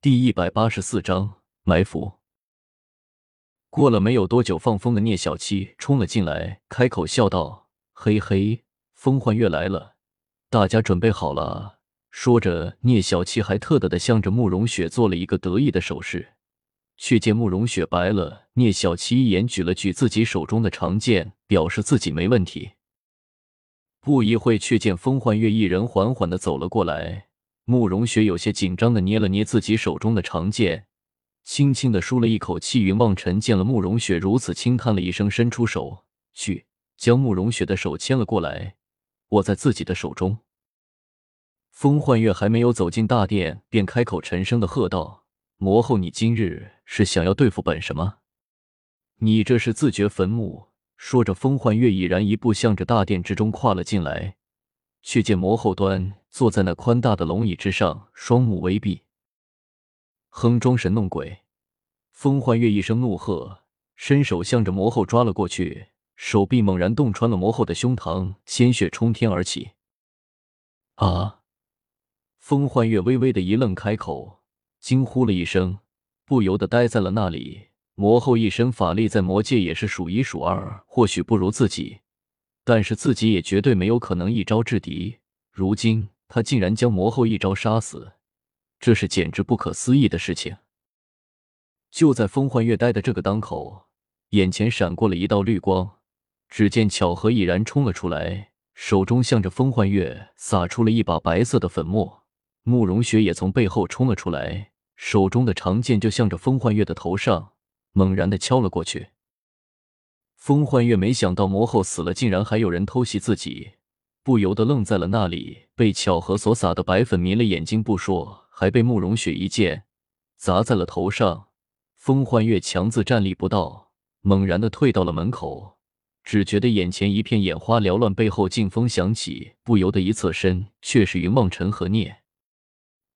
第一百八十四章埋伏。过了没有多久，放风的聂小七冲了进来，开口笑道：“嘿嘿，风幻月来了，大家准备好了。”说着，聂小七还特地的向着慕容雪做了一个得意的手势。却见慕容雪白了聂小七一眼，举了举自己手中的长剑，表示自己没问题。不一会，却见风幻月一人缓缓的走了过来。慕容雪有些紧张的捏了捏自己手中的长剑，轻轻的舒了一口气。云望尘见了慕容雪如此，轻叹了一声，伸出手去将慕容雪的手牵了过来，握在自己的手中。风幻月还没有走进大殿，便开口沉声的喝道：“魔后，你今日是想要对付本什么？你这是自掘坟墓！”说着，风幻月已然一步向着大殿之中跨了进来。却见魔后端坐在那宽大的龙椅之上，双目微闭，哼，装神弄鬼。风幻月一声怒喝，伸手向着魔后抓了过去，手臂猛然洞穿了魔后的胸膛，鲜血冲天而起。啊！风幻月微微的一愣，开口惊呼了一声，不由得呆在了那里。魔后一身法力在魔界也是数一数二，或许不如自己。但是自己也绝对没有可能一招制敌。如今他竟然将魔后一招杀死，这是简直不可思议的事情。就在风幻月呆的这个当口，眼前闪过了一道绿光，只见巧合已然冲了出来，手中向着风幻月撒出了一把白色的粉末。慕容雪也从背后冲了出来，手中的长剑就向着风幻月的头上猛然的敲了过去。风幻月没想到魔后死了，竟然还有人偷袭自己，不由得愣在了那里。被巧合所撒的白粉迷了眼睛不说，还被慕容雪一剑砸在了头上。风幻月强自站立不到，猛然的退到了门口，只觉得眼前一片眼花缭乱，背后劲风响起，不由得一侧身，却是云梦尘和聂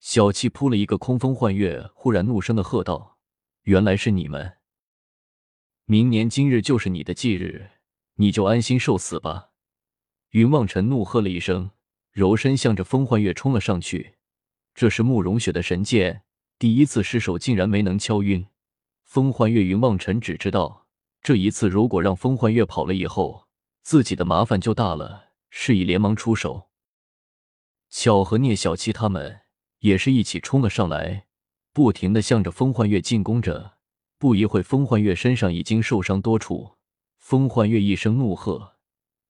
小七扑了一个空。风幻月忽然怒声的喝道：“原来是你们！”明年今日就是你的忌日，你就安心受死吧！云望尘怒喝了一声，柔身向着风幻月冲了上去。这是慕容雪的神剑，第一次失手竟然没能敲晕风幻月。云望尘只知道，这一次如果让风幻月跑了以后，自己的麻烦就大了，示意连忙出手。巧和聂小七他们也是一起冲了上来，不停的向着风幻月进攻着。不一会，风幻月身上已经受伤多处。风幻月一声怒喝，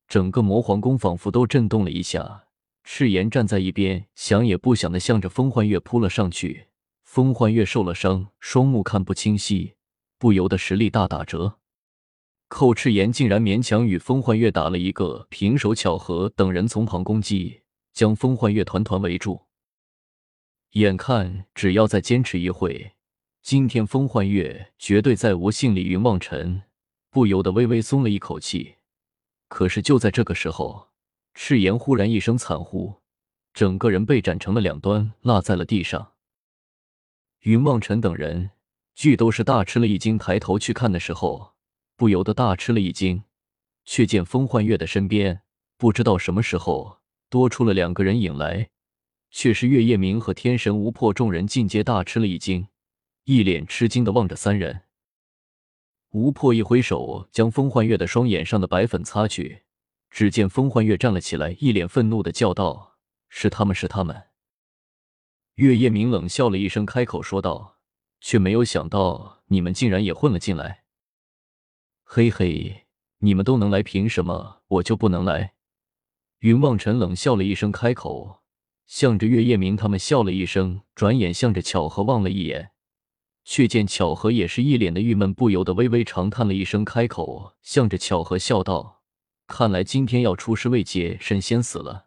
整个魔皇宫仿佛都震动了一下。赤炎站在一边，想也不想的向着风幻月扑了上去。风幻月受了伤，双目看不清晰，不由得实力大打折扣。赤炎竟然勉强与风幻月打了一个平手。巧合等人从旁攻击，将风幻月团团围住。眼看只要再坚持一会。今天风幻月绝对再无幸理。云望尘不由得微微松了一口气。可是就在这个时候，赤炎忽然一声惨呼，整个人被斩成了两端，落在了地上。云望尘等人俱都是大吃了一惊，抬头去看的时候，不由得大吃了一惊，却见风幻月的身边，不知道什么时候多出了两个人影来，却是月夜明和天神无破。众人尽皆大吃了一惊。一脸吃惊的望着三人，吴破一挥手，将风幻月的双眼上的白粉擦去。只见风幻月站了起来，一脸愤怒的叫道：“是他们，是他们！”月夜明冷笑了一声，开口说道：“却没有想到你们竟然也混了进来。”嘿嘿，你们都能来，凭什么我就不能来？云望尘冷笑了一声，开口，向着月夜明他们笑了一声，转眼向着巧合望了一眼。却见巧合也是一脸的郁闷，不由得微微长叹了一声，开口向着巧合笑道：“看来今天要出师未捷身先死了，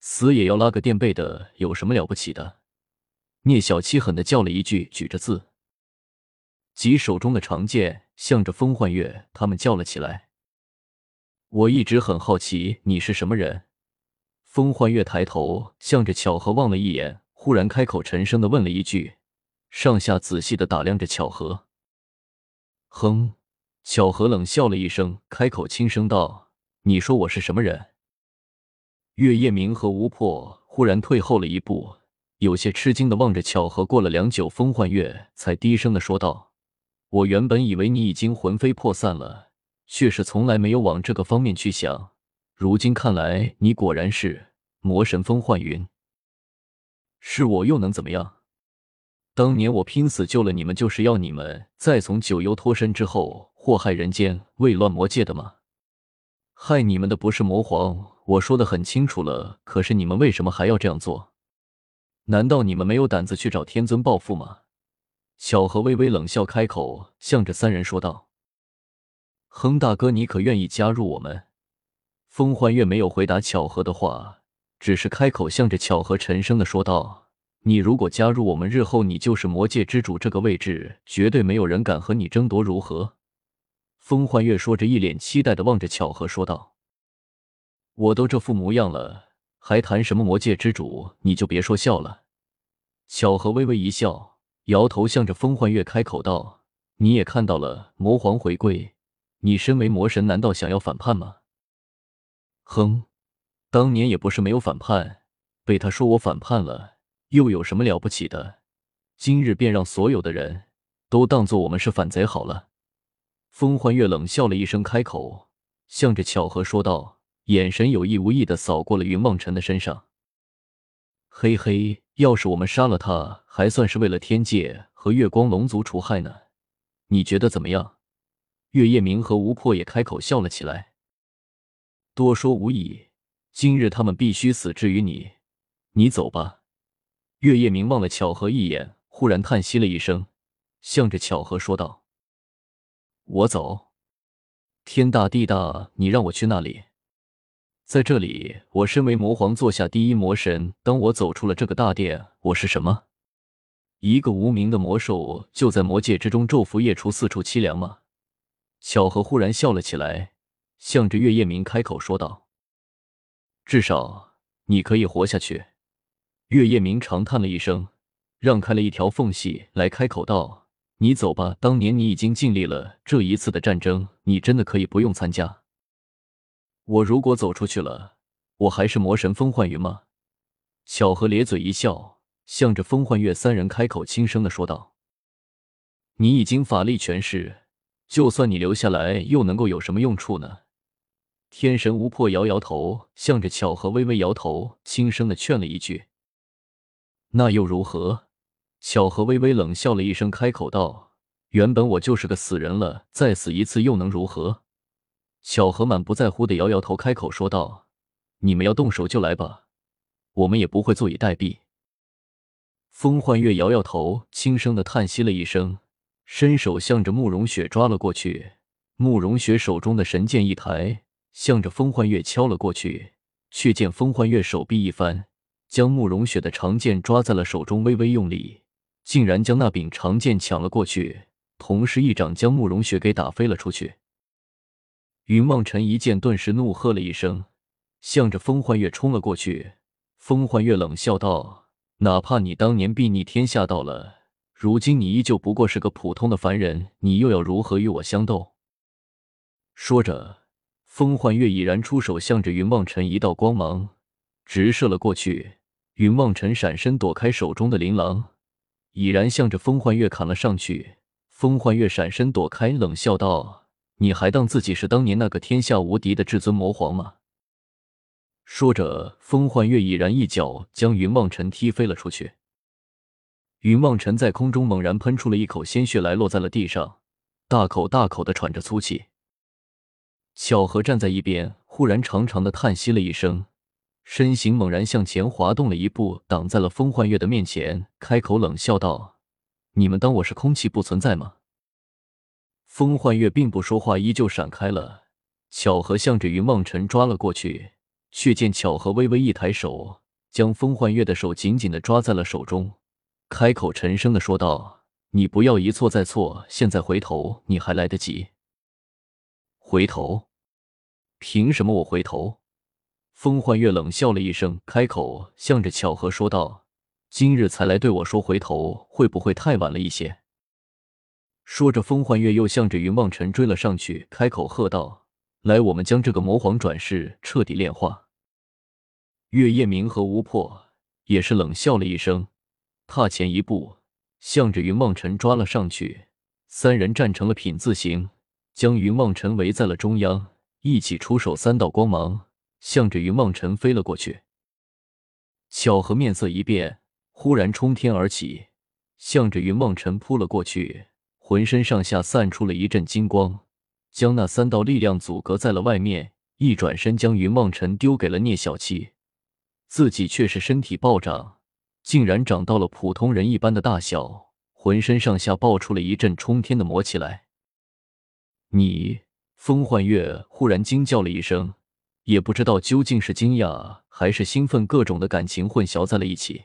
死也要拉个垫背的，有什么了不起的？”聂小七狠的叫了一句，举着字，及手中的长剑，向着风幻月他们叫了起来：“我一直很好奇你是什么人。”风幻月抬头向着巧合望了一眼，忽然开口沉声的问了一句。上下仔细的打量着巧合，哼，巧合冷笑了一声，开口轻声道：“你说我是什么人？”月夜明和吴破忽然退后了一步，有些吃惊的望着巧合。过了良久，风幻月才低声的说道：“我原本以为你已经魂飞魄散了，却是从来没有往这个方面去想。如今看来，你果然是魔神风幻云。是我又能怎么样？当年我拼死救了你们，就是要你们在从九幽脱身之后祸害人间、为乱魔界的吗？害你们的不是魔皇，我说的很清楚了。可是你们为什么还要这样做？”难道你们没有胆子去找天尊报复吗？巧合微微冷笑开口，向着三人说道：“哼，大哥，你可愿意加入我们？”风幻月没有回答巧合的话，只是开口向着巧合沉声的说道：“你如果加入我们，日后你就是魔界之主这个位置，绝对没有人敢和你争夺，如何？”风幻月说着，一脸期待的望着巧合说道：“我都这副模样了。”还谈什么魔界之主？你就别说笑了。巧合微微一笑，摇头，向着风幻月开口道：“你也看到了魔皇回归，你身为魔神，难道想要反叛吗？”哼，当年也不是没有反叛，被他说我反叛了，又有什么了不起的？今日便让所有的人都当做我们是反贼好了。风幻月冷笑了一声，开口，向着巧合说道。眼神有意无意的扫过了云望尘的身上。嘿嘿，要是我们杀了他，还算是为了天界和月光龙族除害呢。你觉得怎么样？月夜明和吴破也开口笑了起来。多说无益，今日他们必须死。至于你，你走吧。月夜明望了巧合一眼，忽然叹息了一声，向着巧合说道：“我走？天大地大，你让我去那里？”在这里，我身为魔皇，坐下第一魔神。当我走出了这个大殿，我是什么？一个无名的魔兽，就在魔界之中昼伏夜出，四处凄凉吗？巧合忽然笑了起来，向着月夜明开口说道：“至少你可以活下去。”月夜明长叹了一声，让开了一条缝隙来开口道：“你走吧，当年你已经尽力了，这一次的战争，你真的可以不用参加。”我如果走出去了，我还是魔神风幻云吗？巧合咧嘴一笑，向着风幻月三人开口轻声的说道：“你已经法力全失，就算你留下来，又能够有什么用处呢？”天神无破摇摇头，向着巧合微微摇头，轻声的劝了一句：“那又如何？”巧合微微冷笑了一声，开口道：“原本我就是个死人了，再死一次又能如何？”巧合满不在乎的摇摇头，开口说道：“你们要动手就来吧，我们也不会坐以待毙。”风幻月摇摇头，轻声的叹息了一声，伸手向着慕容雪抓了过去。慕容雪手中的神剑一抬，向着风幻月敲了过去，却见风幻月手臂一翻，将慕容雪的长剑抓在了手中，微微用力，竟然将那柄长剑抢了过去，同时一掌将慕容雪给打飞了出去。云望尘一见，顿时怒喝了一声，向着风幻月冲了过去。风幻月冷笑道：“哪怕你当年睥睨天下到了，如今你依旧不过是个普通的凡人，你又要如何与我相斗？”说着，风幻月已然出手，向着云望尘一道光芒直射了过去。云望尘闪身躲开手中的琳琅，已然向着风幻月砍了上去。风幻月闪身躲开，冷笑道。你还当自己是当年那个天下无敌的至尊魔皇吗？说着，风幻月已然一脚将云望尘踢飞了出去。云望尘在空中猛然喷出了一口鲜血来，落在了地上，大口大口的喘着粗气。巧合站在一边，忽然长长的叹息了一声，身形猛然向前滑动了一步，挡在了风幻月的面前，开口冷笑道：“你们当我是空气不存在吗？”风幻月并不说话，依旧闪开了。巧合向着云梦辰抓了过去，却见巧合微微一抬手，将风幻月的手紧紧的抓在了手中，开口沉声的说道：“你不要一错再错，现在回头你还来得及。”回头？凭什么我回头？风幻月冷笑了一声，开口向着巧合说道：“今日才来对我说回头，会不会太晚了一些？”说着，风幻月又向着云望尘追了上去，开口喝道：“来，我们将这个魔皇转世，彻底炼化。”月夜明和巫破也是冷笑了一声，踏前一步，向着云望尘抓了上去。三人站成了品字形，将云望尘围在了中央，一起出手，三道光芒向着云梦辰飞了过去。巧合面色一变，忽然冲天而起，向着云梦辰扑了过去，浑身上下散出了一阵金光，将那三道力量阻隔在了外面。一转身，将云梦辰丢给了聂小七，自己却是身体暴涨，竟然长到了普通人一般的大小。浑身上下爆出了一阵冲天的魔气来。你，风幻月忽然惊叫了一声，也不知道究竟是惊讶还是兴奋，各种的感情混淆在了一起。